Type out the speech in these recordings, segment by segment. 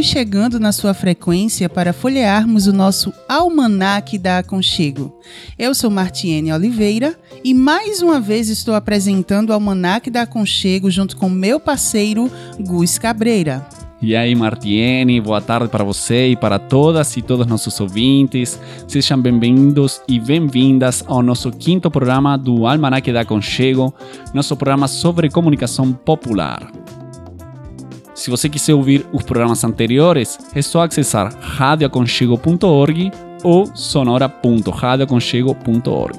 Estamos chegando na sua frequência para folhearmos o nosso Almanac da Aconchego. Eu sou Martiene Oliveira e mais uma vez estou apresentando o Almanac da Aconchego junto com meu parceiro Gus Cabreira. E aí, Martiene, boa tarde para você e para todas e todos nossos ouvintes. Sejam bem-vindos e bem-vindas ao nosso quinto programa do Almanac da Aconchego, nosso programa sobre comunicação popular. Se você quiser ouvir os programas anteriores, é só acessar radioaconchego.org ou sonora.radioaconchego.org.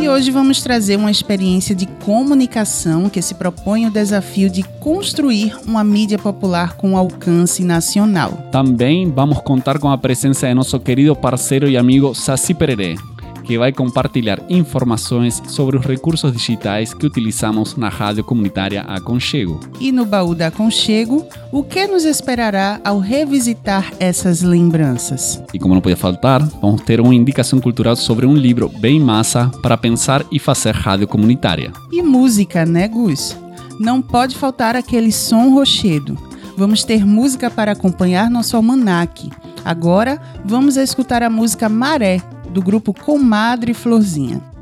E hoje vamos trazer uma experiência de comunicação que se propõe o desafio de construir uma mídia popular com alcance nacional. Também vamos contar com a presença de nosso querido parceiro e amigo Saci Pererê, que vai compartilhar informações sobre os recursos digitais que utilizamos na rádio comunitária Aconchego. E no baú da Aconchego, o que nos esperará ao revisitar essas lembranças? E como não podia faltar, vamos ter uma indicação cultural sobre um livro bem massa para pensar e fazer rádio comunitária. E música, né, Gus? Não pode faltar aquele som rochedo. Vamos ter música para acompanhar nosso almanaque. Agora, vamos escutar a música Maré, do grupo Comadre Florzinha.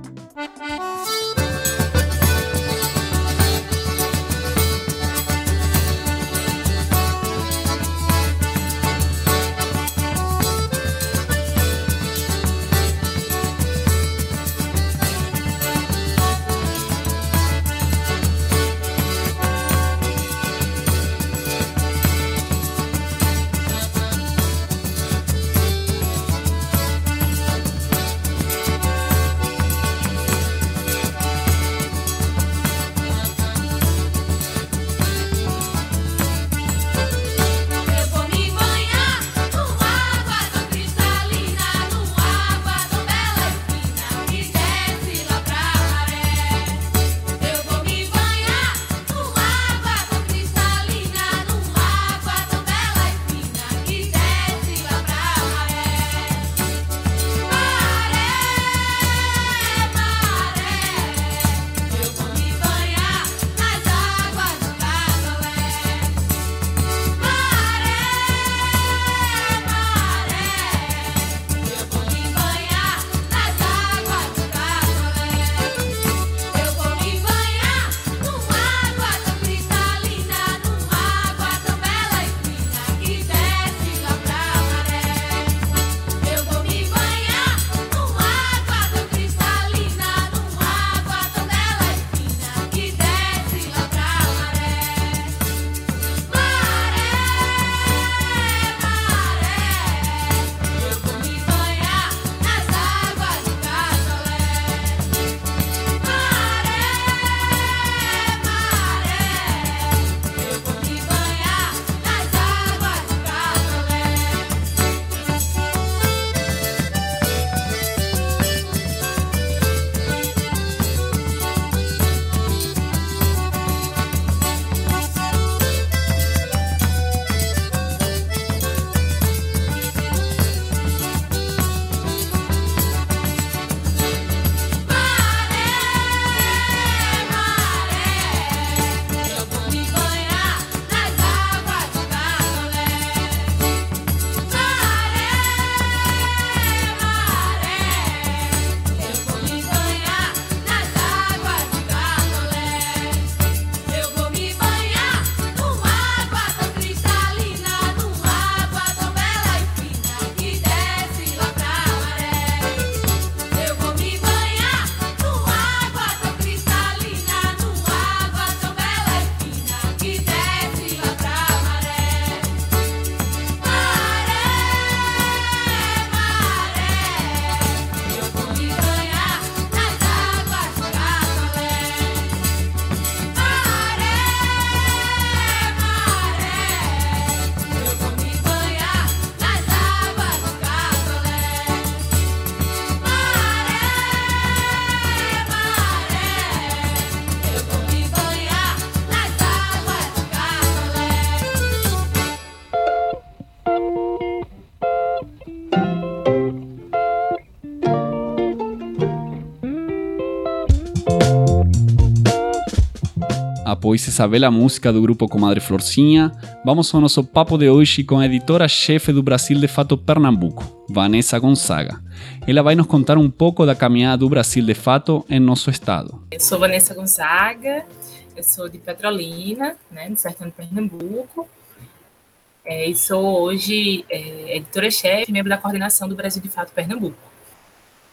Após essa bela música do grupo Comadre Florcinha, vamos ao nosso papo de hoje com a editora-chefe do Brasil de Fato Pernambuco, Vanessa Gonzaga. Ela vai nos contar um pouco da caminhada do Brasil de Fato em nosso estado. Eu sou Vanessa Gonzaga, eu sou de Petrolina, né, no sertão de Pernambuco. É, e sou hoje é, editora-chefe, membro da coordenação do Brasil de Fato Pernambuco.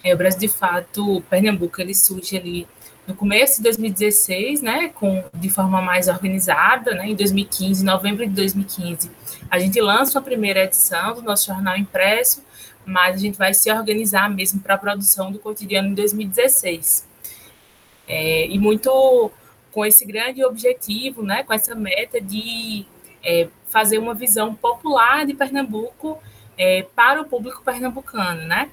É, o Brasil de Fato Pernambuco ele surge ali no começo de 2016, né, com, de forma mais organizada, né, em 2015, novembro de 2015, a gente lança a primeira edição do nosso jornal impresso, mas a gente vai se organizar mesmo para a produção do cotidiano em 2016. É, e muito com esse grande objetivo, né, com essa meta de é, fazer uma visão popular de Pernambuco é, para o público pernambucano, né?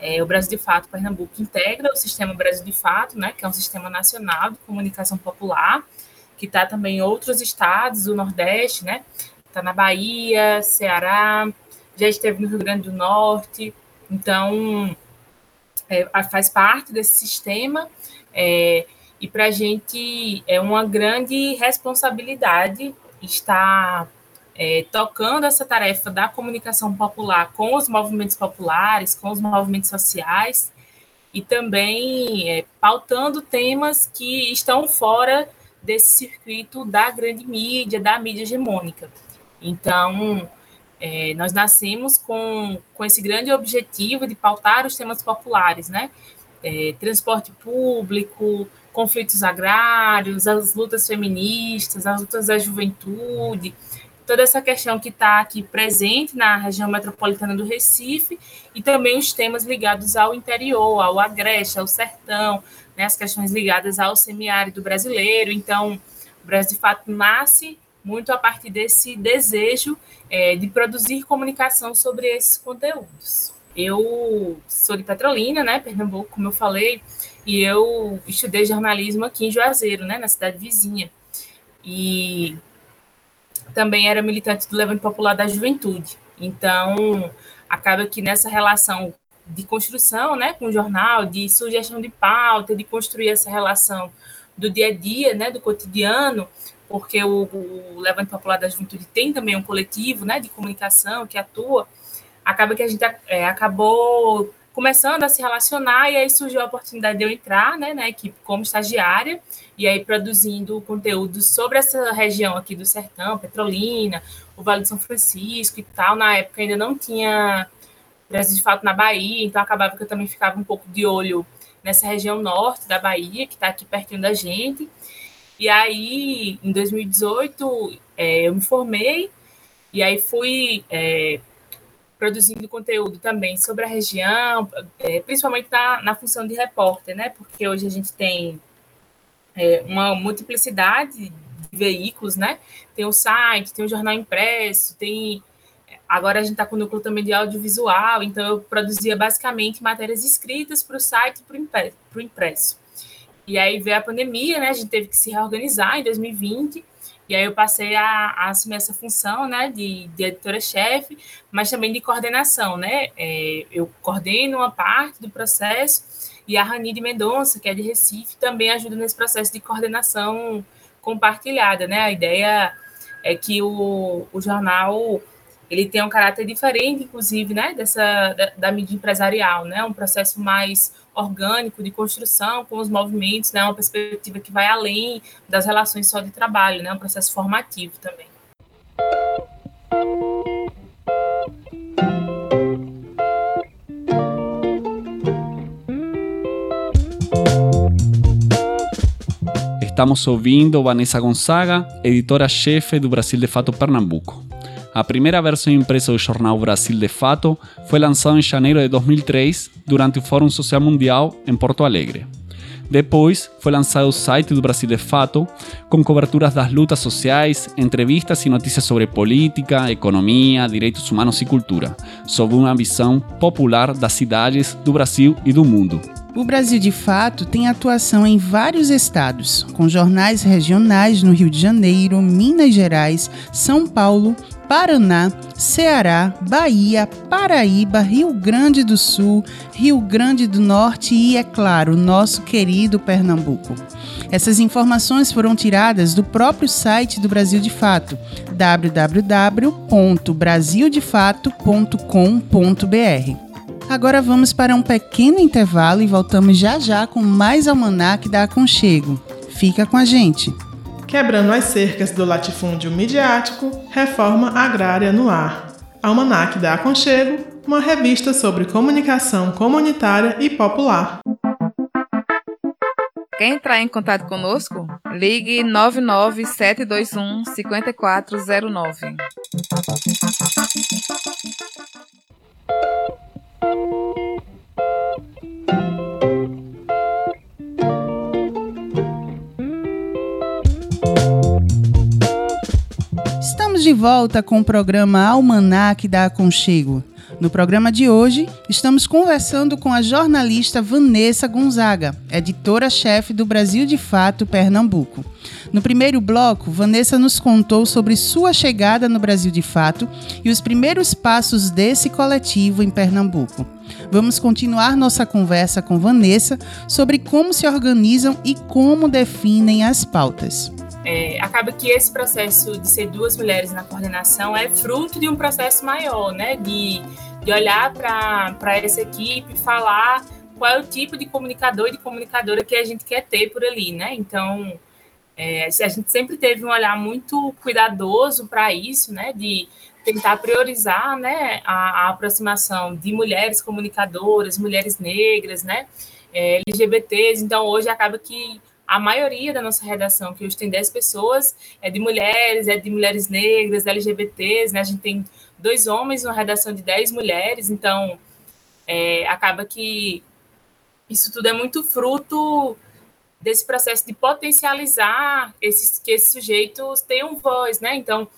É, o Brasil de Fato Pernambuco integra o sistema Brasil de Fato, né, que é um sistema nacional de comunicação popular, que está também em outros estados do Nordeste, né? Está na Bahia, Ceará, já esteve no Rio Grande do Norte, então é, faz parte desse sistema. É, e para a gente é uma grande responsabilidade estar é, tocando essa tarefa da comunicação popular com os movimentos populares, com os movimentos sociais, e também é, pautando temas que estão fora desse circuito da grande mídia, da mídia hegemônica. Então, é, nós nascemos com, com esse grande objetivo de pautar os temas populares, né? É, transporte público, conflitos agrários, as lutas feministas, as lutas da juventude, toda essa questão que está aqui presente na região metropolitana do Recife e também os temas ligados ao interior, ao agreste, ao sertão, né, as questões ligadas ao semiárido brasileiro. Então, o Brasil, de fato, nasce muito a partir desse desejo é, de produzir comunicação sobre esses conteúdos. Eu sou de Petrolina, né, Pernambuco, como eu falei, e eu estudei jornalismo aqui em Juazeiro, né, na cidade vizinha. E também era militante do Levante Popular da Juventude. Então, acaba que nessa relação de construção, né, com o jornal, de sugestão de pauta, de construir essa relação do dia a dia, né, do cotidiano, porque o, o Levante Popular da Juventude tem também um coletivo, né, de comunicação que atua, acaba que a gente é, acabou começando a se relacionar e aí surgiu a oportunidade de eu entrar né, na equipe como estagiária e aí produzindo conteúdo sobre essa região aqui do Sertão, Petrolina, o Vale de São Francisco e tal. Na época ainda não tinha presença de fato na Bahia, então acabava que eu também ficava um pouco de olho nessa região norte da Bahia, que está aqui pertinho da gente. E aí, em 2018, é, eu me formei e aí fui é, produzindo conteúdo também sobre a região, é, principalmente na, na função de repórter, né? Porque hoje a gente tem é, uma multiplicidade de veículos, né? Tem o site, tem o jornal impresso, tem. Agora a gente está com o núcleo também de audiovisual, então eu produzia basicamente matérias escritas para o site e para o impresso. E aí veio a pandemia, né? A gente teve que se reorganizar em 2020 e aí eu passei a, a assumir essa função, né, de, de editora-chefe, mas também de coordenação, né? É, eu coordeno uma parte do processo e a Rani de Mendonça, que é de Recife, também ajuda nesse processo de coordenação compartilhada, né? A ideia é que o, o jornal ele tem um caráter diferente, inclusive, né, dessa da, da mídia empresarial, né? Um processo mais orgânico de construção com os movimentos, né, uma perspectiva que vai além das relações só de trabalho, né, um processo formativo também. Estamos ouvindo Vanessa Gonzaga, editora-chefe do Brasil de Fato Pernambuco. A primeira versão impressa do jornal Brasil de Fato foi lançada em janeiro de 2003 durante o Fórum Social Mundial em Porto Alegre. Depois, foi lançado o site do Brasil de Fato, com coberturas das lutas sociais, entrevistas e notícias sobre política, economia, direitos humanos e cultura, sob uma visão popular das cidades do Brasil e do mundo. O Brasil de Fato tem atuação em vários estados, com jornais regionais no Rio de Janeiro, Minas Gerais, São Paulo, Paraná, Ceará, Bahia, Paraíba, Rio Grande do Sul, Rio Grande do Norte e, é claro, nosso querido Pernambuco. Essas informações foram tiradas do próprio site do Brasil de Fato, www.brasildefato.com.br. Agora vamos para um pequeno intervalo e voltamos já já com mais almanac da Aconchego. Fica com a gente! Quebrando as cercas do latifúndio midiático, reforma agrária no ar. Almanac da Aconchego, uma revista sobre comunicação comunitária e popular. Quer entrar em contato conosco? Ligue 99721 5409. Estamos de volta com o programa Almanac da Aconchego. No programa de hoje, estamos conversando com a jornalista Vanessa Gonzaga, editora-chefe do Brasil de Fato Pernambuco. No primeiro bloco, Vanessa nos contou sobre sua chegada no Brasil de Fato e os primeiros passos desse coletivo em Pernambuco. Vamos continuar nossa conversa com Vanessa sobre como se organizam e como definem as pautas. É, acaba que esse processo de ser duas mulheres na coordenação é fruto de um processo maior, né? De, de olhar para essa equipe falar qual é o tipo de comunicador e de comunicadora que a gente quer ter por ali, né? Então, é, a gente sempre teve um olhar muito cuidadoso para isso, né? De tentar priorizar, né? A, a, aproximação de mulheres comunicadoras, mulheres negras, né? É, LGBTs. Então, hoje acaba que a maioria da nossa redação, que hoje tem 10 pessoas, é de mulheres, é de mulheres negras, LGBTs, né? A gente tem dois homens uma redação de 10 mulheres, então é, acaba que isso tudo é muito fruto desse processo de potencializar esses, que esses sujeitos tenham voz, né? Então,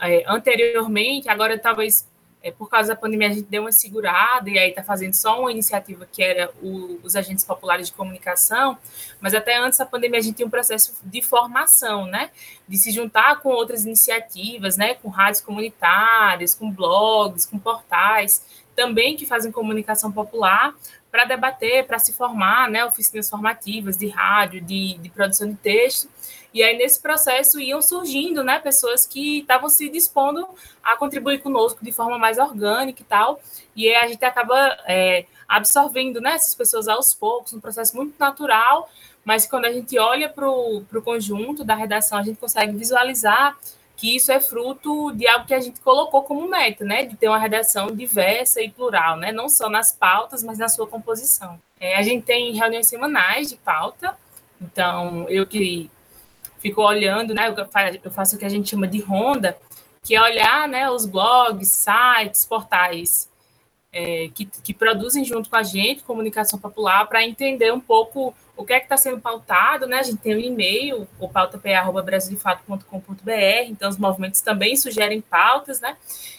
é, anteriormente, agora talvez é, por causa da pandemia, a gente deu uma segurada e aí está fazendo só uma iniciativa que era o, os agentes populares de comunicação, mas até antes da pandemia a gente tinha um processo de formação, né? De se juntar com outras iniciativas, né? Com rádios comunitárias, com blogs, com portais, também que fazem comunicação popular, para debater, para se formar, né? Oficinas formativas de rádio, de, de produção de texto. E aí, nesse processo, iam surgindo né, pessoas que estavam se dispondo a contribuir conosco de forma mais orgânica e tal. E aí a gente acaba é, absorvendo né, essas pessoas aos poucos, um processo muito natural, mas quando a gente olha para o conjunto da redação, a gente consegue visualizar que isso é fruto de algo que a gente colocou como meta, né? De ter uma redação diversa e plural, né? Não só nas pautas, mas na sua composição. É, a gente tem reuniões semanais de pauta, então eu que fico olhando, né? Eu faço o que a gente chama de ronda, que é olhar, né? Os blogs, sites, portais é, que, que produzem junto com a gente comunicação popular para entender um pouco o que é que está sendo pautado, né? A gente tem um e-mail, o pautapa.brasildefato.com.br, então os movimentos também sugerem pautas, né?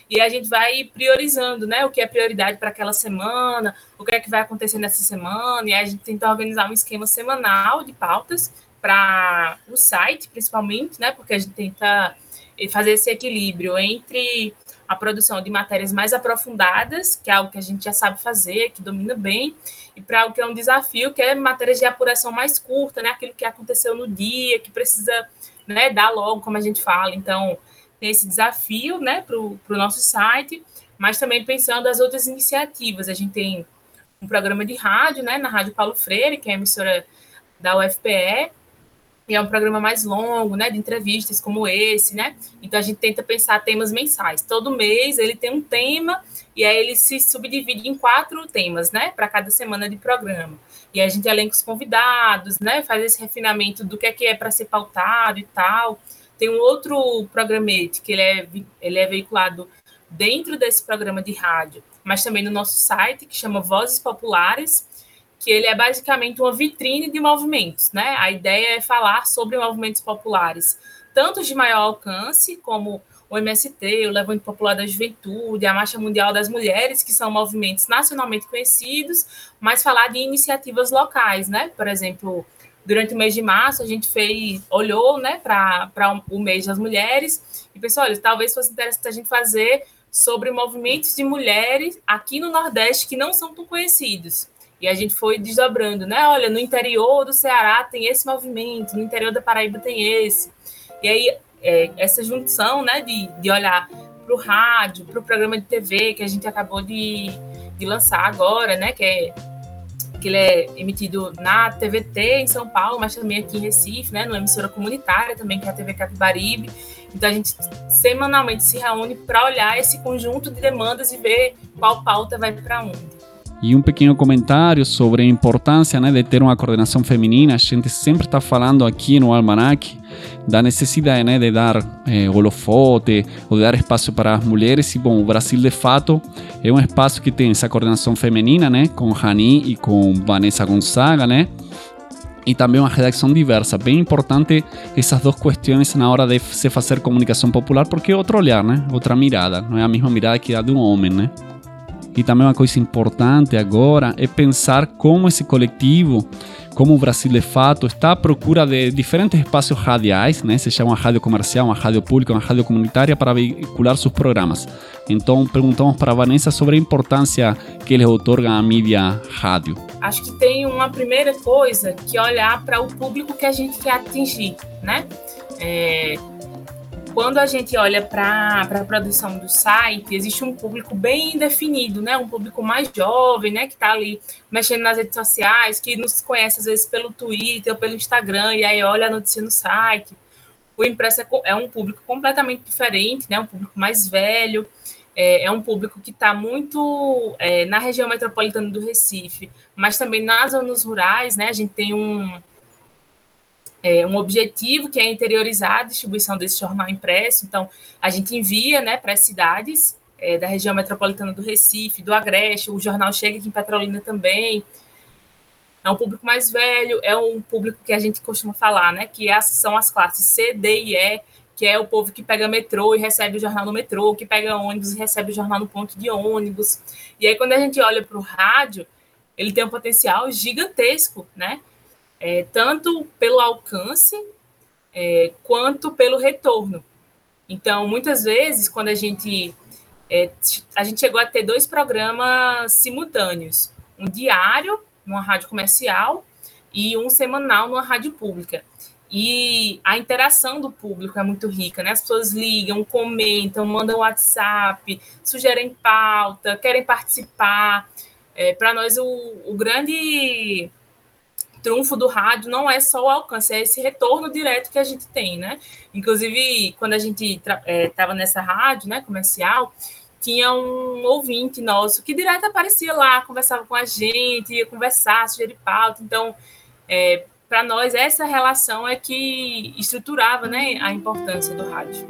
E a gente vai priorizando, né? O que é prioridade para aquela semana, o que é que vai acontecer nessa semana, e a gente tenta organizar um esquema semanal de pautas para o site, principalmente, né? Porque a gente tenta fazer esse equilíbrio entre a produção de matérias mais aprofundadas, que é algo que a gente já sabe fazer, que domina bem, e para algo que é um desafio, que é matérias de apuração mais curta, né? Aquilo que aconteceu no dia, que precisa né, dar logo, como a gente fala. Então, tem esse desafio né, para o nosso site, mas também pensando as outras iniciativas. A gente tem um programa de rádio, né, na Rádio Paulo Freire, que é a emissora da UFPE, e é um programa mais longo, né, de entrevistas como esse, né? Então a gente tenta pensar temas mensais. Todo mês ele tem um tema e aí ele se subdivide em quatro temas, né, para cada semana de programa. E a gente elenca os convidados, né, faz esse refinamento do que é que é para ser pautado e tal. Tem um outro programete que ele é, ele é veiculado dentro desse programa de rádio, mas também no nosso site, que chama Vozes Populares, que ele é basicamente uma vitrine de movimentos, né? A ideia é falar sobre movimentos populares, tanto de maior alcance, como o MST, o Levante Popular da Juventude, a Marcha Mundial das Mulheres, que são movimentos nacionalmente conhecidos, mas falar de iniciativas locais, né? Por exemplo, durante o mês de março, a gente fez, olhou né, para o mês das mulheres e pensou: olha, talvez fosse interessante a gente fazer sobre movimentos de mulheres aqui no Nordeste que não são tão conhecidos. E a gente foi desdobrando, né? Olha, no interior do Ceará tem esse movimento, no interior da Paraíba tem esse. E aí, é, essa junção, né, de, de olhar para o rádio, para o programa de TV que a gente acabou de, de lançar agora, né, que é que ele é emitido na TVT em São Paulo, mas também aqui em Recife, né, numa emissora comunitária também, que é a TV Capibaribe. Então a gente semanalmente se reúne para olhar esse conjunto de demandas e ver qual pauta vai para onde. E um pequeno comentário sobre a importância né, de ter uma coordenação feminina. A gente sempre está falando aqui no Almanac da necessidade né, de dar eh, holofote ou de dar espaço para as mulheres. E bom, o Brasil de fato é um espaço que tem essa coordenação feminina, né, com Rani e com Vanessa Gonzaga, né? e também uma redação diversa. Bem importante essas duas questões na hora de se fazer comunicação popular, porque é outro olhar, né? Outra mirada. Não é a mesma mirada que a de um homem, né? E também uma coisa importante agora é pensar como esse coletivo, como o Brasil de fato, está à procura de diferentes espaços radiais, né? seja uma rádio comercial, uma rádio pública, uma rádio comunitária, para veicular seus programas. Então, perguntamos para a Vanessa sobre a importância que eles otorgam à mídia rádio. Acho que tem uma primeira coisa que olhar para o público que a gente quer atingir, né? É, quando a gente olha para a produção do site, existe um público bem definido, né? Um público mais jovem, né? Que está ali mexendo nas redes sociais, que nos conhece às vezes pelo Twitter ou pelo Instagram, e aí olha a notícia no site. O impresso é, é um público completamente diferente, né? Um público mais velho, é, é um público que está muito é, na região metropolitana do Recife, mas também nas zonas rurais, né? A gente tem um é, um objetivo que é interiorizar a distribuição desse jornal impresso. Então, a gente envia né, para as cidades é, da região metropolitana do Recife, do Agreste, o jornal chega aqui em Petrolina também. É um público mais velho, é um público que a gente costuma falar, né? Que é, são as classes C, D e E, que é o povo que pega metrô e recebe o jornal no metrô, que pega ônibus e recebe o jornal no ponto de ônibus. E aí, quando a gente olha para o rádio, ele tem um potencial gigantesco, né? É, tanto pelo alcance é, quanto pelo retorno. Então, muitas vezes, quando a gente é, a gente chegou a ter dois programas simultâneos, um diário numa rádio comercial e um semanal numa rádio pública. E a interação do público é muito rica, né? As pessoas ligam, comentam, mandam WhatsApp, sugerem pauta, querem participar. É, Para nós, o, o grande trunfo do rádio não é só o alcance, é esse retorno direto que a gente tem, né? Inclusive, quando a gente estava é, nessa rádio, né, comercial, tinha um ouvinte nosso que direto aparecia lá, conversava com a gente, ia conversar, sugerir pauta. Então, é, para nós, essa relação é que estruturava né, a importância do rádio.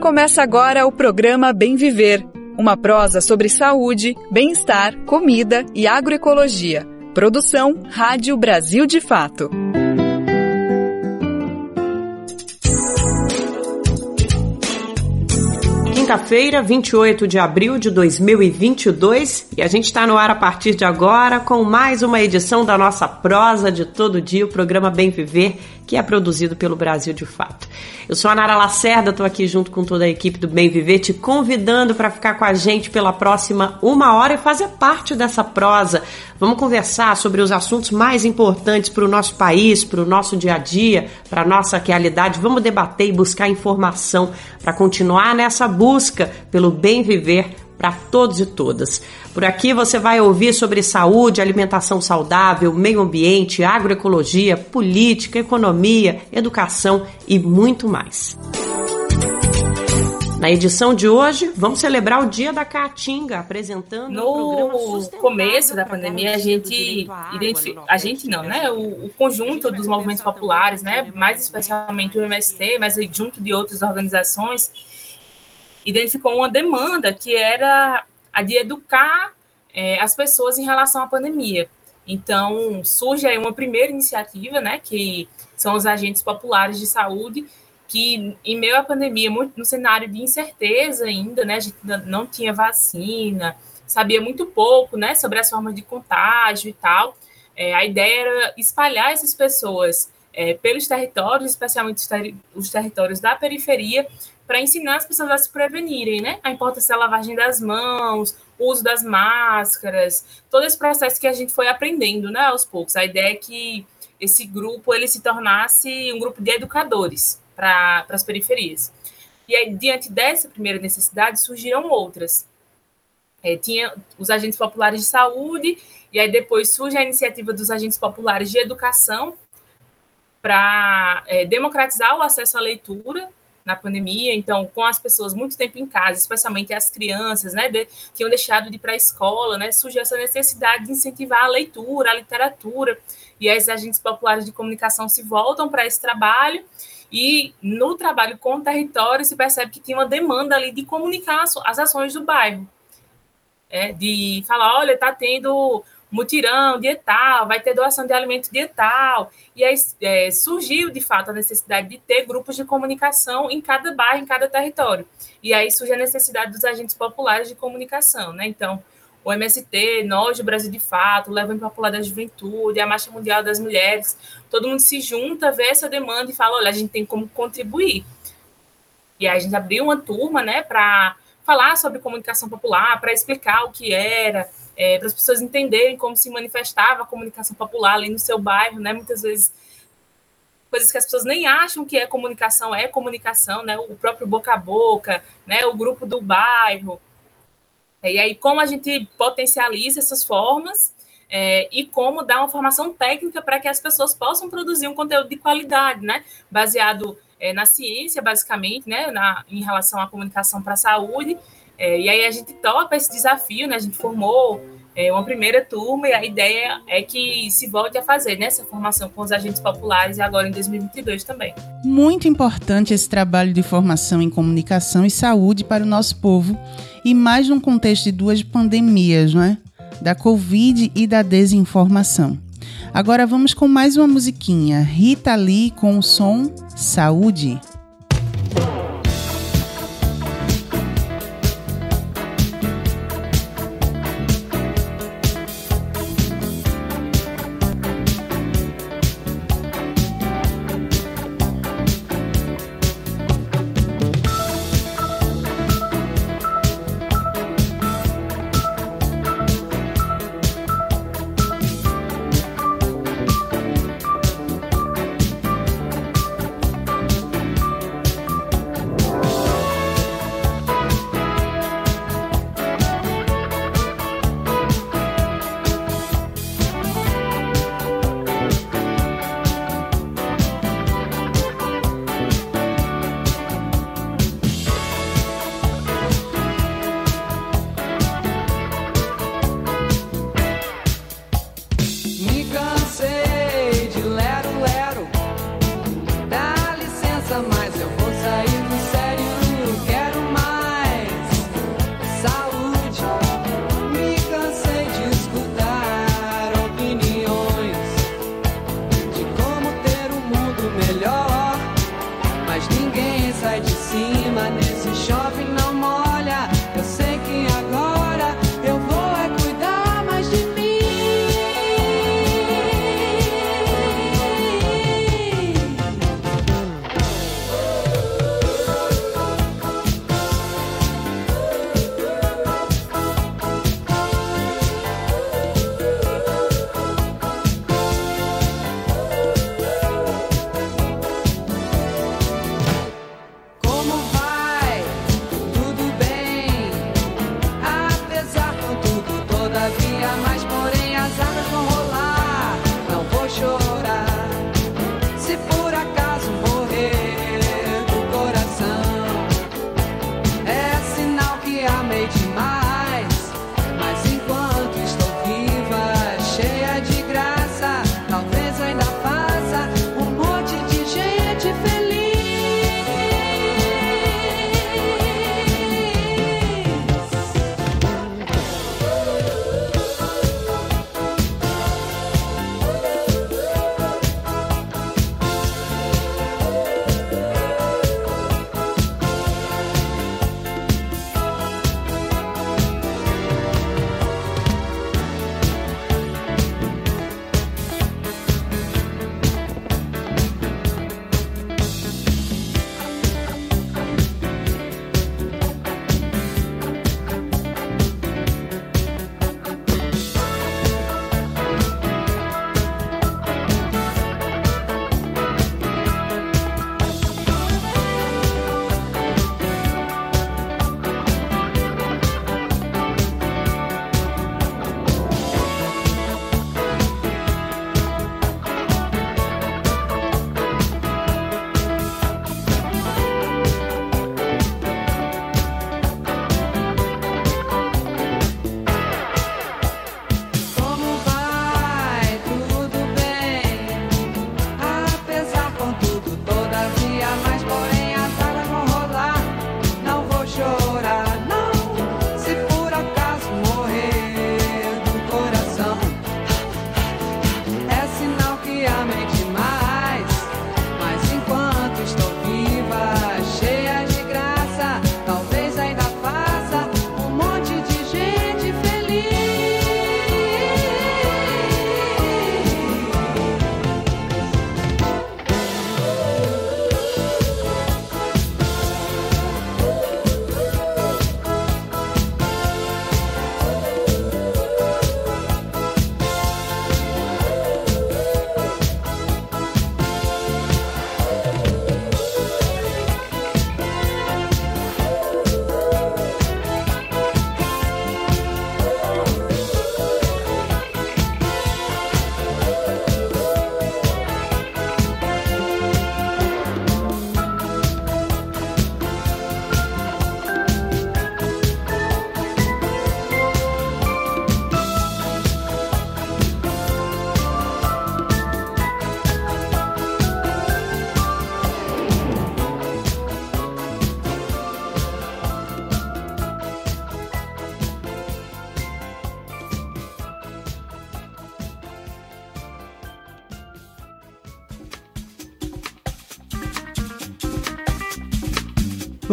Começa agora o programa Bem Viver, uma prosa sobre saúde, bem-estar, comida e agroecologia Produção Rádio Brasil de Fato. Quinta-feira, 28 de abril de 2022, e a gente está no ar a partir de agora com mais uma edição da nossa prosa de todo dia, o programa Bem Viver que é produzido pelo Brasil de Fato. Eu sou a Nara Lacerda, estou aqui junto com toda a equipe do Bem Viver, te convidando para ficar com a gente pela próxima uma hora e fazer parte dessa prosa. Vamos conversar sobre os assuntos mais importantes para o nosso país, para o nosso dia a dia, para a nossa realidade. Vamos debater e buscar informação para continuar nessa busca pelo bem viver para todos e todas. Por aqui você vai ouvir sobre saúde, alimentação saudável, meio ambiente, agroecologia, política, economia, educação e muito mais. Na edição de hoje, vamos celebrar o Dia da Caatinga, apresentando no começo da pandemia a gente identifica, a gente não, né? O, o, conjunto dos movimentos populares, né? Mais especialmente o MST, mas junto de outras organizações, identificou uma demanda que era a de educar é, as pessoas em relação à pandemia. Então, surge aí uma primeira iniciativa, né, que são os agentes populares de saúde, que em meio à pandemia, muito, no cenário de incerteza ainda, né, a gente não tinha vacina, sabia muito pouco, né, sobre as formas de contágio e tal, é, a ideia era espalhar essas pessoas é, pelos territórios, especialmente os, ter os territórios da periferia, para ensinar as pessoas a se prevenirem, né? A importância da lavagem das mãos, o uso das máscaras, todo esse processo que a gente foi aprendendo, né, aos poucos. A ideia é que esse grupo ele se tornasse um grupo de educadores para as periferias. E aí, diante dessa primeira necessidade, surgiram outras. É, tinha os agentes populares de saúde, e aí depois surge a iniciativa dos agentes populares de educação para é, democratizar o acesso à leitura na pandemia, então, com as pessoas muito tempo em casa, especialmente as crianças, né, de, tinham deixado de ir para a escola, né, surgiu essa necessidade de incentivar a leitura, a literatura, e as agentes populares de comunicação se voltam para esse trabalho, e no trabalho com o território se percebe que tinha uma demanda ali de comunicar as ações do bairro, é, de falar, olha, está tendo mutirão dietal, vai ter doação de alimento dietal. E aí é, surgiu, de fato, a necessidade de ter grupos de comunicação em cada bairro, em cada território. E aí surge a necessidade dos agentes populares de comunicação, né? Então, o MST, nós do Brasil de Fato, o Levante Popular da Juventude, a Marcha Mundial das Mulheres, todo mundo se junta, vê essa demanda e fala, olha, a gente tem como contribuir. E aí a gente abriu uma turma, né, para falar sobre comunicação popular, para explicar o que era, é, para as pessoas entenderem como se manifestava a comunicação popular ali no seu bairro, né? Muitas vezes coisas que as pessoas nem acham que é comunicação, é comunicação, né? O próprio boca a boca, né? O grupo do bairro. E aí, como a gente potencializa essas formas é, e como dar uma formação técnica para que as pessoas possam produzir um conteúdo de qualidade, né? Baseado é, na ciência, basicamente, né? Na, em relação à comunicação para a saúde é, e aí a gente topa esse desafio, né? A gente formou é, uma primeira turma e a ideia é que se volte a fazer né, formação com os agentes populares e agora em 2022 também. Muito importante esse trabalho de formação em comunicação e saúde para o nosso povo e mais num contexto de duas pandemias, não é? Da Covid e da desinformação. Agora vamos com mais uma musiquinha. Rita Lee com o som Saúde.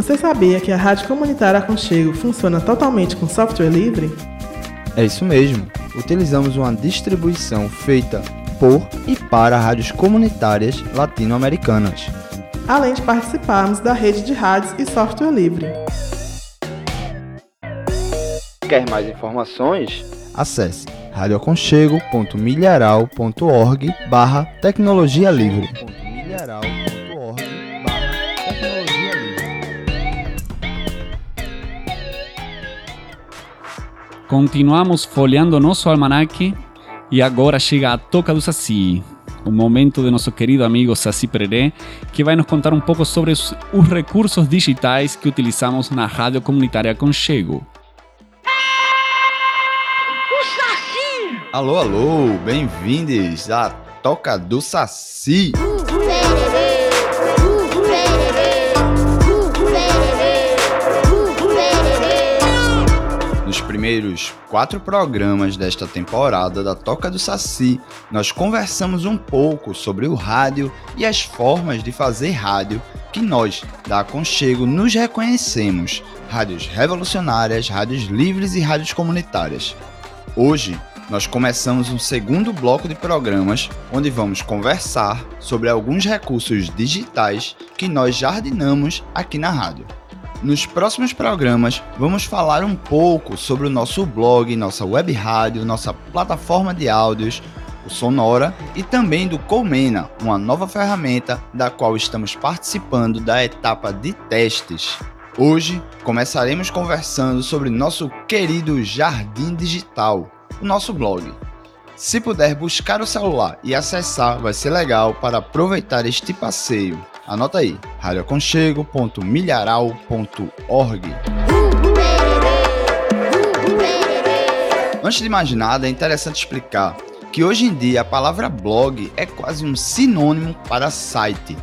Você sabia que a Rádio Comunitária Aconchego funciona totalmente com software livre? É isso mesmo. Utilizamos uma distribuição feita por e para rádios comunitárias latino-americanas. Além de participarmos da rede de rádios e software livre. Quer mais informações? Acesse radioaconchego.milharal.org barra tecnologia livre. Continuamos folheando nosso almanaque e agora chega a Toca do Saci, o momento de nosso querido amigo Saci Pereré, que vai nos contar um pouco sobre os, os recursos digitais que utilizamos na rádio comunitária Conchego. Alô, alô, bem-vindos à Toca do Saci. Primeiros quatro programas desta temporada da Toca do Saci, nós conversamos um pouco sobre o rádio e as formas de fazer rádio que nós, da Aconchego, nos reconhecemos: rádios revolucionárias, rádios livres e rádios comunitárias. Hoje, nós começamos um segundo bloco de programas onde vamos conversar sobre alguns recursos digitais que nós jardinamos aqui na rádio. Nos próximos programas, vamos falar um pouco sobre o nosso blog, nossa web rádio, nossa plataforma de áudios, o Sonora e também do Colmena, uma nova ferramenta da qual estamos participando da etapa de testes. Hoje começaremos conversando sobre nosso querido Jardim Digital, o nosso blog. Se puder buscar o celular e acessar, vai ser legal para aproveitar este passeio. Anota aí, radioaconchego.milharal.org. Antes de mais nada, é interessante explicar que hoje em dia a palavra blog é quase um sinônimo para site.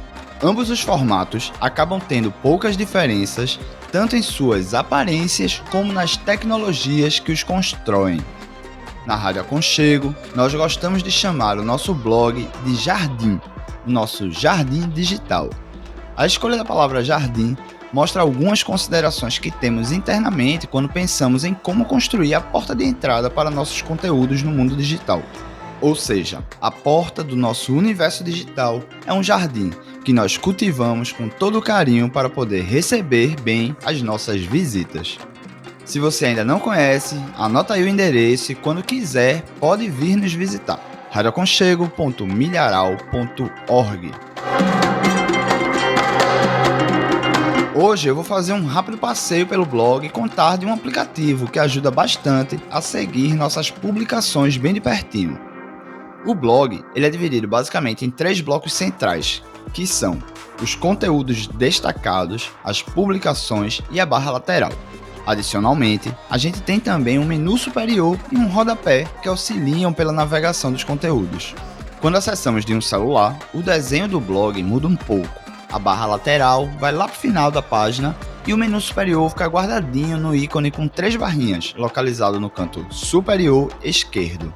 Ambos os formatos acabam tendo poucas diferenças, tanto em suas aparências como nas tecnologias que os constroem. Na Rádio Aconchego, nós gostamos de chamar o nosso blog de Jardim, nosso Jardim Digital. A escolha da palavra jardim mostra algumas considerações que temos internamente quando pensamos em como construir a porta de entrada para nossos conteúdos no mundo digital. Ou seja, a porta do nosso universo digital é um jardim que nós cultivamos com todo carinho para poder receber bem as nossas visitas. Se você ainda não conhece, anota aí o endereço e quando quiser pode vir nos visitar. radioaconchego.milharal.org Hoje eu vou fazer um rápido passeio pelo blog e contar de um aplicativo que ajuda bastante a seguir nossas publicações bem de pertinho. O blog ele é dividido basicamente em três blocos centrais, que são os conteúdos destacados, as publicações e a barra lateral. Adicionalmente, a gente tem também um menu superior e um rodapé que auxiliam pela navegação dos conteúdos. Quando acessamos de um celular, o desenho do blog muda um pouco a barra lateral vai lá para o final da página e o menu superior fica guardadinho no ícone com três barrinhas, localizado no canto superior esquerdo.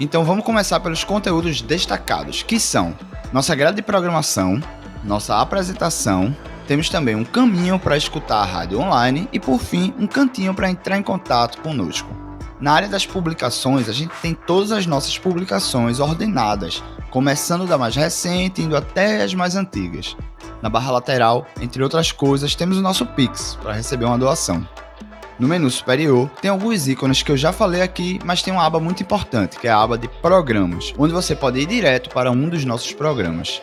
Então vamos começar pelos conteúdos destacados, que são nossa grade de programação, nossa apresentação, temos também um caminho para escutar a rádio online e, por fim, um cantinho para entrar em contato conosco. Na área das publicações, a gente tem todas as nossas publicações ordenadas, começando da mais recente indo até as mais antigas. Na barra lateral, entre outras coisas, temos o nosso Pix para receber uma doação. No menu superior, tem alguns ícones que eu já falei aqui, mas tem uma aba muito importante, que é a aba de Programas, onde você pode ir direto para um dos nossos programas.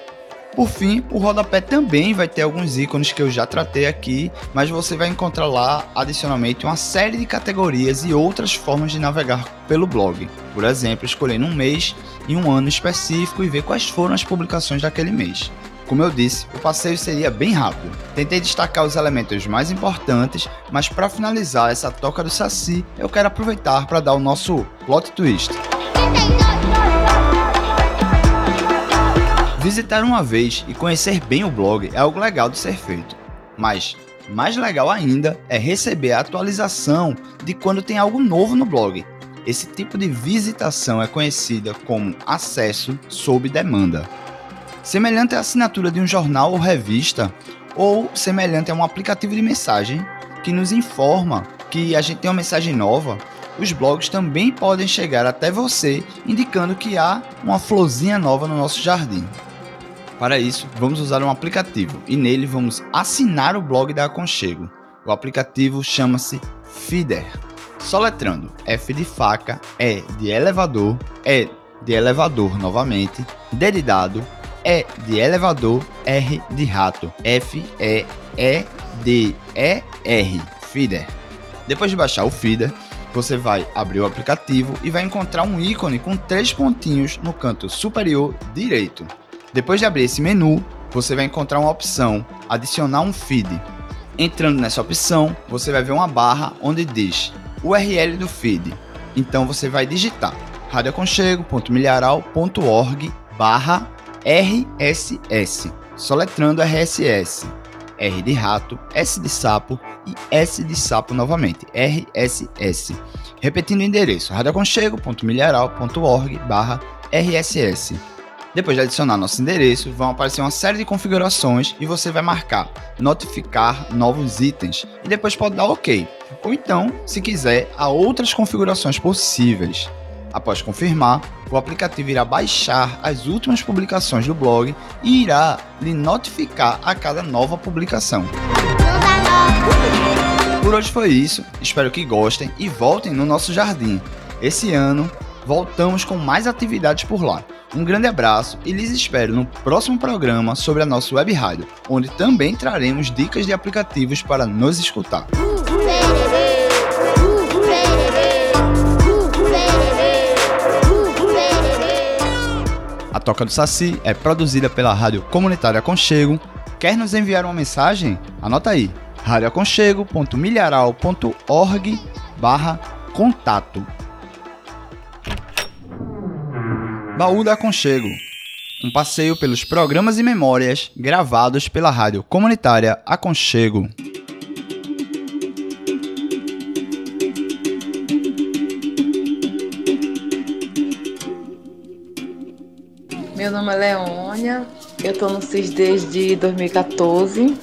Por fim, o rodapé também vai ter alguns ícones que eu já tratei aqui, mas você vai encontrar lá adicionalmente uma série de categorias e outras formas de navegar pelo blog. Por exemplo, escolhendo um mês e um ano específico e ver quais foram as publicações daquele mês. Como eu disse, o passeio seria bem rápido. Tentei destacar os elementos mais importantes, mas para finalizar essa toca do Saci, eu quero aproveitar para dar o nosso plot twist. Visitar uma vez e conhecer bem o blog é algo legal de ser feito, mas mais legal ainda é receber a atualização de quando tem algo novo no blog. Esse tipo de visitação é conhecida como acesso sob demanda. Semelhante à assinatura de um jornal ou revista, ou semelhante a um aplicativo de mensagem que nos informa que a gente tem uma mensagem nova, os blogs também podem chegar até você indicando que há uma florzinha nova no nosso jardim. Para isso, vamos usar um aplicativo e nele vamos assinar o blog da Aconchego. O aplicativo chama-se Feeder. Soletrando F de faca, E de elevador, E de elevador novamente, D de dado, E de elevador, R de rato, F E E D E R, Feeder. Depois de baixar o Feeder, você vai abrir o aplicativo e vai encontrar um ícone com três pontinhos no canto superior direito. Depois de abrir esse menu, você vai encontrar uma opção Adicionar um feed. Entrando nessa opção, você vai ver uma barra onde diz URL do feed. Então você vai digitar radioaconchego.milharal.org barra RSS, soletrando RSS. R de rato, S de sapo e S de sapo novamente, RSS. Repetindo o endereço, radioaconchego.milharal.org barra RSS. Depois de adicionar nosso endereço, vão aparecer uma série de configurações e você vai marcar notificar novos itens e depois pode dar OK. Ou então, se quiser, há outras configurações possíveis. Após confirmar, o aplicativo irá baixar as últimas publicações do blog e irá lhe notificar a cada nova publicação. Por hoje foi isso, espero que gostem e voltem no nosso jardim. Esse ano voltamos com mais atividades por lá. Um grande abraço e lhes espero no próximo programa sobre a nossa web rádio, onde também traremos dicas de aplicativos para nos escutar. A Toca do Saci é produzida pela Rádio Comunitária Aconchego. Quer nos enviar uma mensagem? Anota aí, radioaconchego.milharal.org Baú da Aconchego um passeio pelos programas e memórias gravados pela Rádio Comunitária Aconchego. Meu nome é Leônia, eu estou no CIS desde 2014.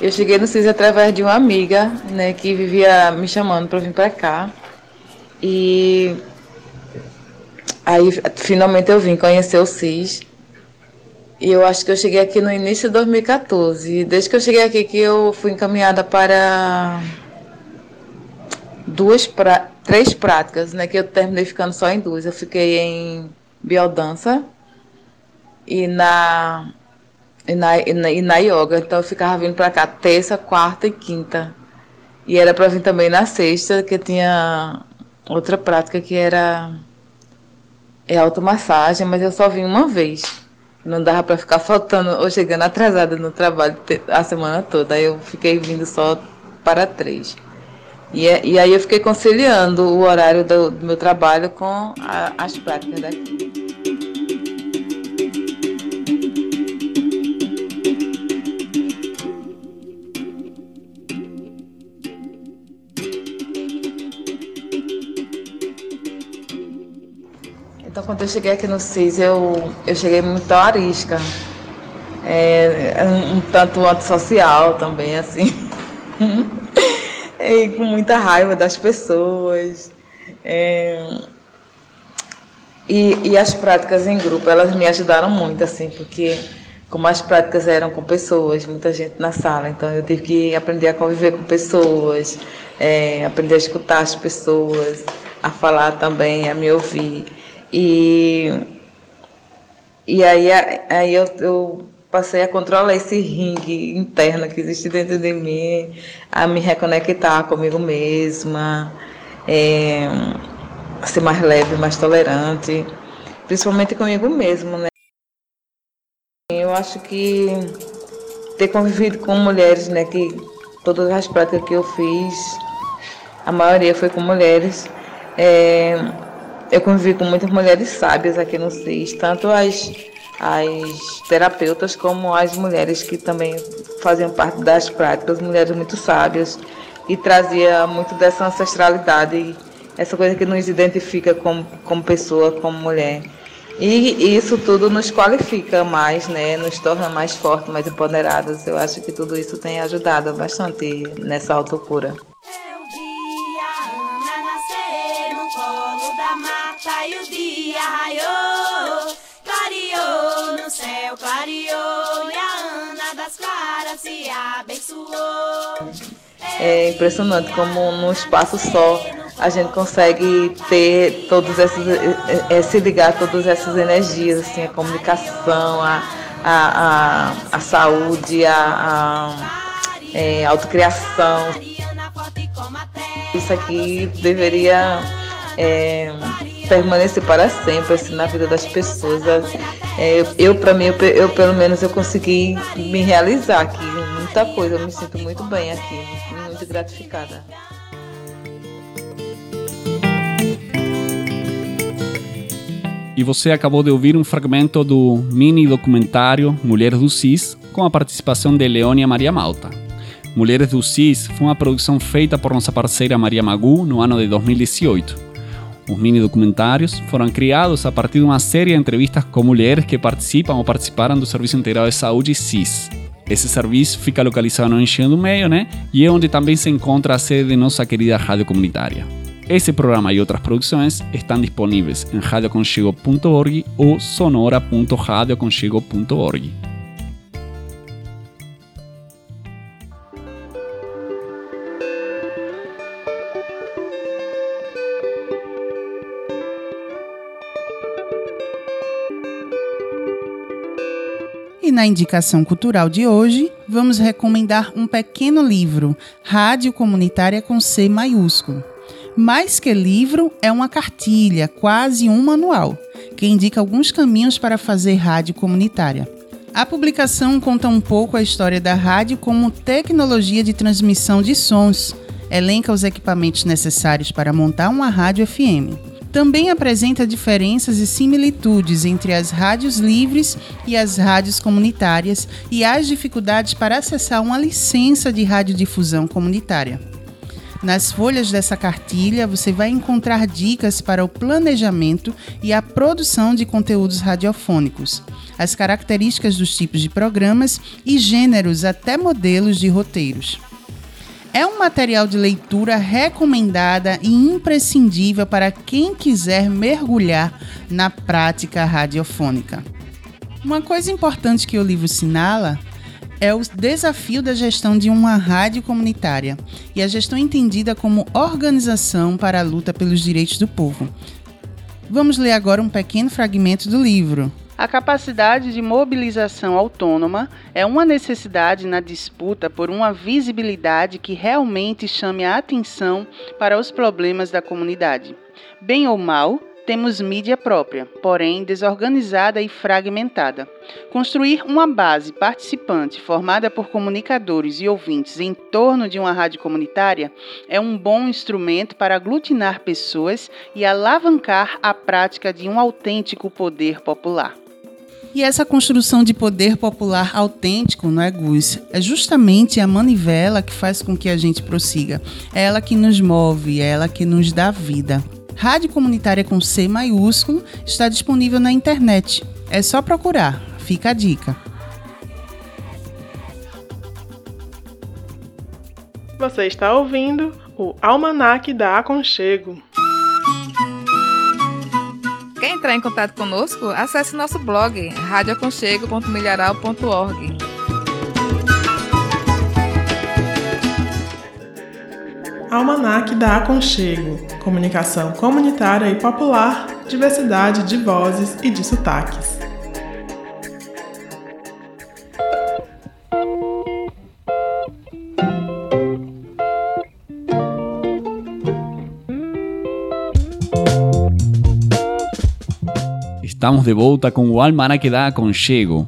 Eu cheguei no CIS através de uma amiga, né, que vivia me chamando para vir para cá. E aí finalmente eu vim conhecer o CIS. E eu acho que eu cheguei aqui no início de 2014. E desde que eu cheguei aqui que eu fui encaminhada para duas pra... três práticas, né, que eu terminei ficando só em duas. Eu fiquei em biodança e na, e na, e na, e na yoga. Então eu ficava vindo para cá terça, quarta e quinta. E era para vir também na sexta, que tinha outra prática que era é automassagem, mas eu só vim uma vez. Não dava para ficar faltando ou chegando atrasada no trabalho a semana toda. Aí eu fiquei vindo só para três. E, é, e aí eu fiquei conciliando o horário do, do meu trabalho com a, as práticas daqui. Então, quando eu cheguei aqui no CIS, eu, eu cheguei muito arisca. É, um, um tanto antissocial também, assim. e com muita raiva das pessoas. É, e, e as práticas em grupo, elas me ajudaram muito, assim, porque como as práticas eram com pessoas, muita gente na sala, então eu tive que aprender a conviver com pessoas, é, aprender a escutar as pessoas, a falar também, a me ouvir. E, e aí, aí eu, eu passei a controlar esse ringue interno que existe dentro de mim, a me reconectar comigo mesma, é, ser mais leve, mais tolerante, principalmente comigo mesmo, né? Eu acho que ter convivido com mulheres, né, que todas as práticas que eu fiz, a maioria foi com mulheres, é, eu convivi com muitas mulheres sábias aqui no CIS, tanto as, as terapeutas como as mulheres que também faziam parte das práticas, mulheres muito sábias, e trazia muito dessa ancestralidade, essa coisa que nos identifica como, como pessoa, como mulher. E isso tudo nos qualifica mais, né? Nos torna mais fortes, mais empoderados. Eu acho que tudo isso tem ajudado bastante nessa autocura. E o dia raiou, clareou no céu, clareou e a Ana das Claras se abençoou. É impressionante como num espaço só a gente consegue ter todos esses, é, se ligar todas essas energias, assim, a comunicação, a, a, a, a saúde, a, a é, autocriação. Isso aqui deveria é, permanecer para sempre assim, na vida das pessoas. É, eu, para mim, eu, eu, pelo menos eu consegui me realizar aqui, muita coisa, eu me sinto muito bem aqui, muito gratificada. E você acabou de ouvir um fragmento do mini documentário Mulheres do CIS, com a participação de Leônia Maria Malta. Mulheres do CIS foi uma produção feita por nossa parceira Maria Magu no ano de 2018. Os mini documentários foram criados a partir de uma série de entrevistas com mulheres que participam ou participaram do Serviço Integrado de Saúde SIS. Esse serviço fica localizado no Engenho do Meio, né? E é onde também se encontra a sede de nossa querida rádio comunitária. Esse programa e outras produções estão disponíveis em radioconchego.org ou sonora.radioconchego.org. na indicação cultural de hoje, vamos recomendar um pequeno livro, Rádio Comunitária com C maiúsculo. Mais que livro, é uma cartilha, quase um manual, que indica alguns caminhos para fazer rádio comunitária. A publicação conta um pouco a história da rádio como tecnologia de transmissão de sons, elenca os equipamentos necessários para montar uma rádio FM também apresenta diferenças e similitudes entre as rádios livres e as rádios comunitárias e as dificuldades para acessar uma licença de radiodifusão comunitária. Nas folhas dessa cartilha, você vai encontrar dicas para o planejamento e a produção de conteúdos radiofônicos, as características dos tipos de programas e gêneros até modelos de roteiros. É um material de leitura recomendada e imprescindível para quem quiser mergulhar na prática radiofônica. Uma coisa importante que o livro assinala é o desafio da gestão de uma rádio comunitária e a gestão entendida como organização para a luta pelos direitos do povo. Vamos ler agora um pequeno fragmento do livro. A capacidade de mobilização autônoma é uma necessidade na disputa por uma visibilidade que realmente chame a atenção para os problemas da comunidade. Bem ou mal, temos mídia própria, porém desorganizada e fragmentada. Construir uma base participante formada por comunicadores e ouvintes em torno de uma rádio comunitária é um bom instrumento para aglutinar pessoas e alavancar a prática de um autêntico poder popular. E essa construção de poder popular autêntico, não é, Gus? É justamente a manivela que faz com que a gente prossiga. É ela que nos move, é ela que nos dá vida. Rádio Comunitária com C maiúsculo está disponível na internet. É só procurar. Fica a dica. Você está ouvindo o Almanac da Aconchego. Quer entrar em contato conosco? Acesse nosso blog radioaconchego.milharal.org. Almanac da Aconchego. Comunicação comunitária e popular, diversidade de vozes e de sotaques. Estamos de volta com o Almanac da Aconchego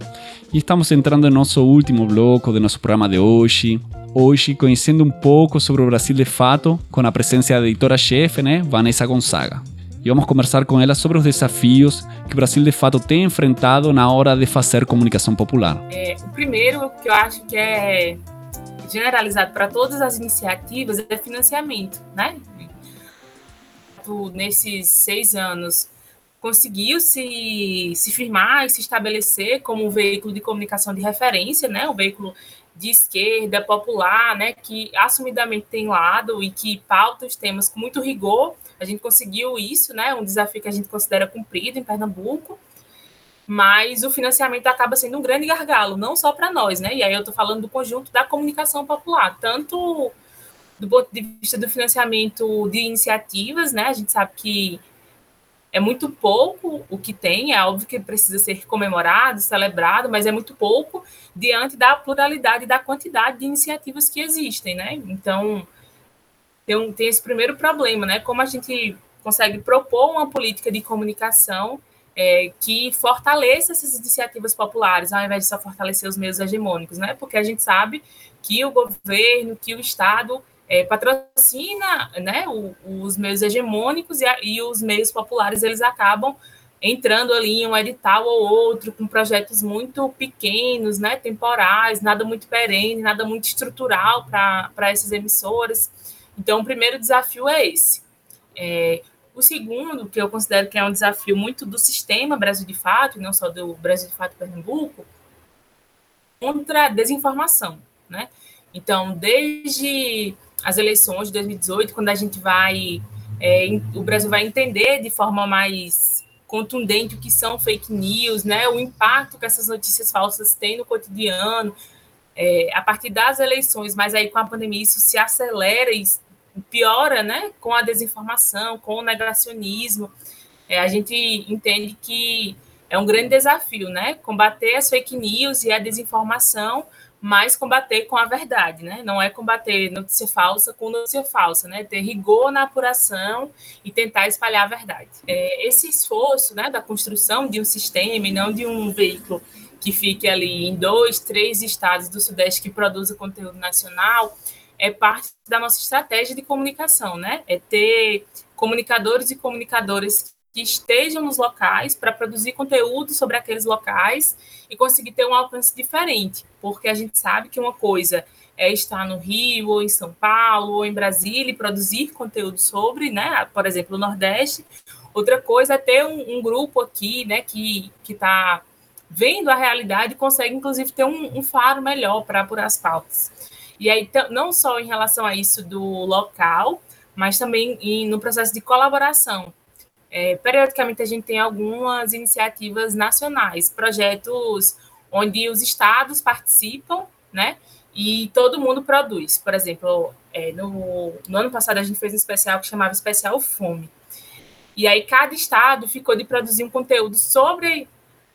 e estamos entrando no nosso último bloco do nosso programa de hoje. Hoje, conhecendo um pouco sobre o Brasil de fato, com a presença da editora-chefe, né, Vanessa Gonzaga. E vamos conversar com ela sobre os desafios que o Brasil de fato tem enfrentado na hora de fazer comunicação popular. É, o primeiro que eu acho que é generalizado para todas as iniciativas é financiamento, né? Nesses seis anos conseguiu se, se firmar e se estabelecer como um veículo de comunicação de referência, né, um veículo de esquerda, popular, né, que assumidamente tem lado e que pauta os temas com muito rigor. A gente conseguiu isso, né, um desafio que a gente considera cumprido em Pernambuco, mas o financiamento acaba sendo um grande gargalo, não só para nós, né, e aí eu estou falando do conjunto da comunicação popular, tanto do ponto de vista do financiamento de iniciativas, né, a gente sabe que é muito pouco o que tem, é óbvio que precisa ser comemorado, celebrado, mas é muito pouco diante da pluralidade da quantidade de iniciativas que existem, né? Então, tem, um, tem esse primeiro problema, né? Como a gente consegue propor uma política de comunicação é, que fortaleça essas iniciativas populares, ao invés de só fortalecer os meios hegemônicos, né? Porque a gente sabe que o governo, que o Estado é, patrocina né, o, os meios hegemônicos e, a, e, os meios populares eles acabam entrando ali em um edital ou outro com projetos muito pequenos, né, temporais, nada muito perene, nada muito estrutural para essas emissoras. Então, o primeiro desafio é esse. É, o segundo, que eu considero que é um desafio muito do sistema Brasil de Fato, e não só do Brasil de Fato Pernambuco, contra a desinformação, né? Então, desde as eleições de 2018, quando a gente vai, é, o Brasil vai entender de forma mais contundente o que são fake news, né, o impacto que essas notícias falsas têm no cotidiano, é, a partir das eleições, mas aí com a pandemia isso se acelera e piora, né, com a desinformação, com o negacionismo, é, a gente entende que é um grande desafio, né, combater as fake news e a desinformação, mas combater com a verdade, né? Não é combater notícia falsa com notícia falsa, né? Ter rigor na apuração e tentar espalhar a verdade. É, esse esforço, né, da construção de um sistema e não de um veículo que fique ali em dois, três estados do Sudeste que produza conteúdo nacional, é parte da nossa estratégia de comunicação, né? É ter comunicadores e comunicadoras que estejam nos locais para produzir conteúdo sobre aqueles locais e conseguir ter um alcance diferente, porque a gente sabe que uma coisa é estar no Rio, ou em São Paulo, ou em Brasília e produzir conteúdo sobre, né, por exemplo, o Nordeste. Outra coisa é ter um, um grupo aqui, né, que está vendo a realidade e consegue, inclusive, ter um, um faro melhor para apurar as pautas. E aí, não só em relação a isso do local, mas também em, no processo de colaboração. É, periodicamente a gente tem algumas iniciativas nacionais, projetos onde os estados participam, né? E todo mundo produz. Por exemplo, é, no, no ano passado a gente fez um especial que chamava Especial Fome. E aí cada estado ficou de produzir um conteúdo sobre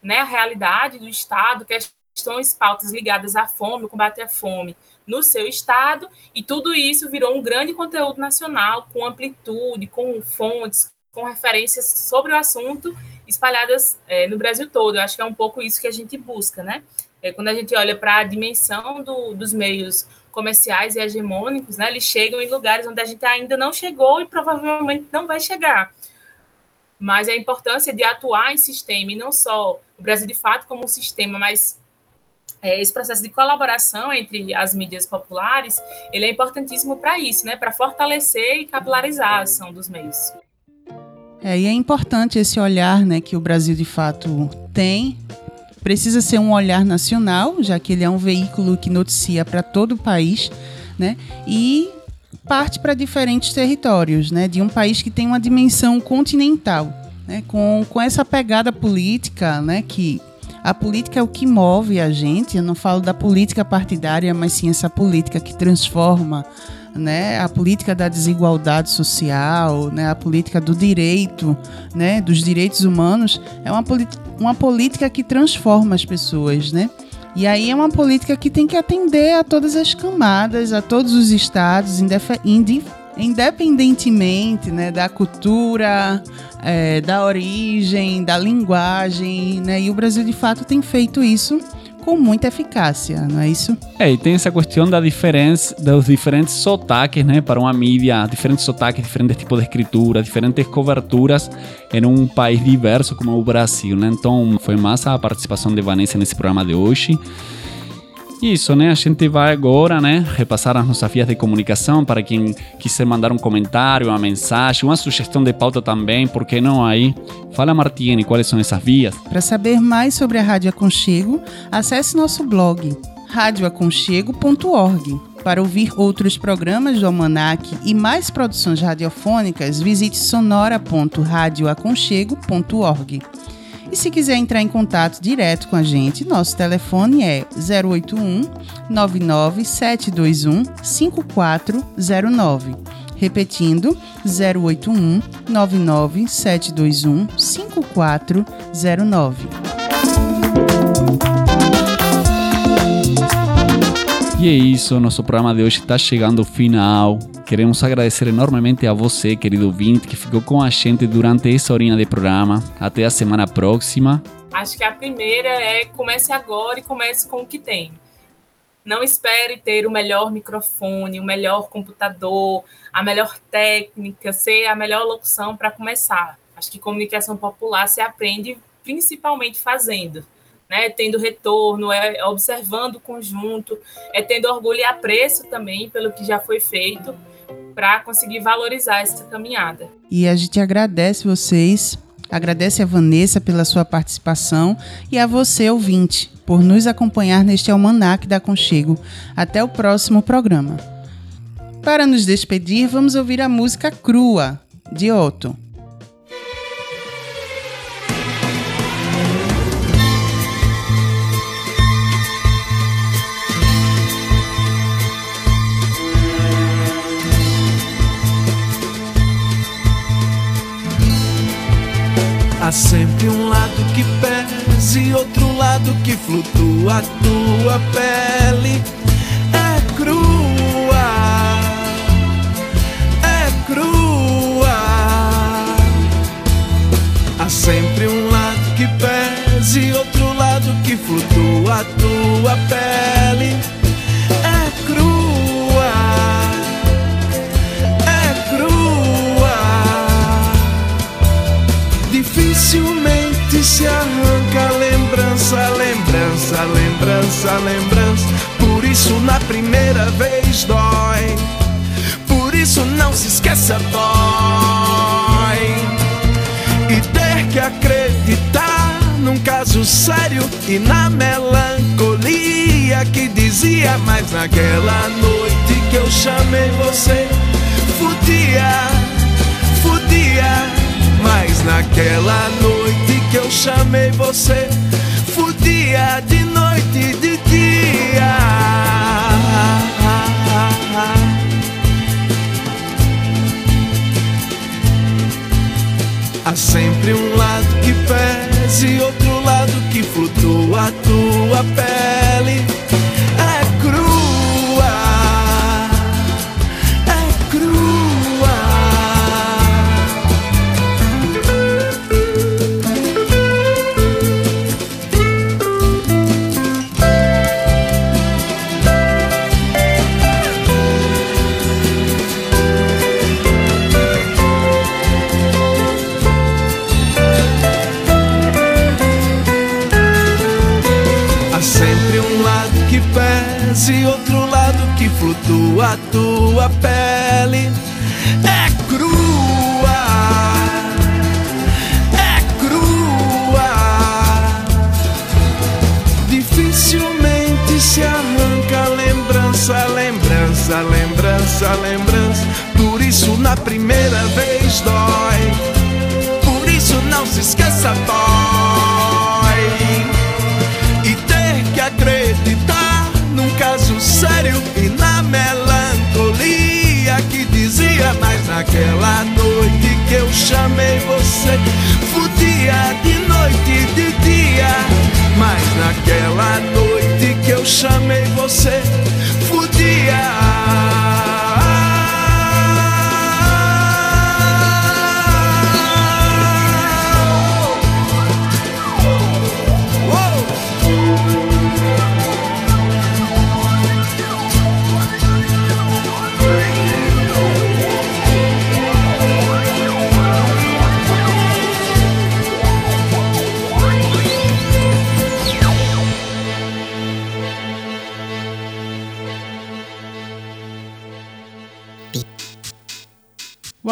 né, a realidade do estado, questões, pautas ligadas à fome, combate à fome no seu estado, e tudo isso virou um grande conteúdo nacional, com amplitude, com fontes, com referências sobre o assunto espalhadas é, no Brasil todo. Eu acho que é um pouco isso que a gente busca, né? É, quando a gente olha para a dimensão do, dos meios comerciais e hegemônicos, né, eles chegam em lugares onde a gente ainda não chegou e provavelmente não vai chegar. Mas a importância de atuar em sistema, e não só o Brasil de fato como um sistema, mas é, esse processo de colaboração entre as mídias populares, ele é importantíssimo para isso, né, para fortalecer e capilarizar a ação dos meios. É, e é importante esse olhar né, que o Brasil de fato tem. Precisa ser um olhar nacional, já que ele é um veículo que noticia para todo o país, né? E parte para diferentes territórios, né? De um país que tem uma dimensão continental, né? Com, com essa pegada política, né? Que a política é o que move a gente. Eu não falo da política partidária, mas sim essa política que transforma né, a política da desigualdade social, né, a política do direito, né, dos direitos humanos, é uma, uma política que transforma as pessoas, né? E aí é uma política que tem que atender a todas as camadas, a todos os estados, independentemente né, da cultura, é, da origem, da linguagem, né? E o Brasil de fato tem feito isso com muita eficácia, não é isso? É, e tem essa questão da diferença, dos diferentes sotaques, né, para uma mídia, diferentes sotaques, diferentes tipos de escritura, diferentes coberturas em um país diverso como o Brasil, né? Então, foi massa a participação de Vanessa nesse programa de hoje. Isso, né? A gente vai agora, né, repassar as nossas vias de comunicação para quem quiser mandar um comentário, uma mensagem, uma sugestão de pauta também, por que não aí? Fala, Martine, quais são essas vias? Para saber mais sobre a Rádio Aconchego, acesse nosso blog radioaconchego.org. Para ouvir outros programas do Almanac e mais produções radiofônicas, visite sonora.radioaconchego.org. E se quiser entrar em contato direto com a gente, nosso telefone é 081 99721 5409. Repetindo, 081 99721 5409. E é isso, nosso programa de hoje está chegando ao final. Queremos agradecer enormemente a você, querido ouvinte, que ficou com a gente durante essa horinha de programa. Até a semana próxima. Acho que a primeira é comece agora e comece com o que tem. Não espere ter o melhor microfone, o melhor computador, a melhor técnica, ser a melhor locução para começar. Acho que comunicação popular se aprende principalmente fazendo né, tendo retorno, é observando o conjunto, é tendo orgulho e apreço também pelo que já foi feito para conseguir valorizar essa caminhada. E a gente agradece vocês, agradece a Vanessa pela sua participação e a você, ouvinte, por nos acompanhar neste almanac da Conchego. Até o próximo programa. Para nos despedir, vamos ouvir a música Crua, de Otto. Há sempre um lado que pesa e outro lado que flutua. A tua pele é crua, é crua. Há sempre um lado que pesa e outro lado que flutua. A tua pele Dificilmente se arranca lembrança, lembrança, lembrança, lembrança. Por isso na primeira vez dói. Por isso não se esqueça, dói. E ter que acreditar num caso sério e na melancolia que dizia, mas naquela noite que eu chamei você, fudia. Mas naquela noite que eu chamei você, fudia de noite e de dia. Há sempre um lado que pesa e outro lado que flutua. A tua pele A tua pele é crua, é crua. Dificilmente se arranca lembrança, lembrança, lembrança, lembrança. Por isso na primeira vez dói. Por isso não se esqueça, dói e ter que acreditar num caso sério e na dizia, mas naquela noite que eu chamei você, fudia de noite e de dia, mas naquela noite que eu chamei você, fudia.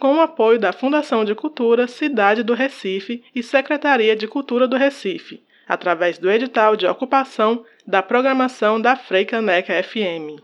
com o apoio da Fundação de Cultura Cidade do Recife e Secretaria de Cultura do Recife, através do edital de ocupação da programação da Freicaneca FM.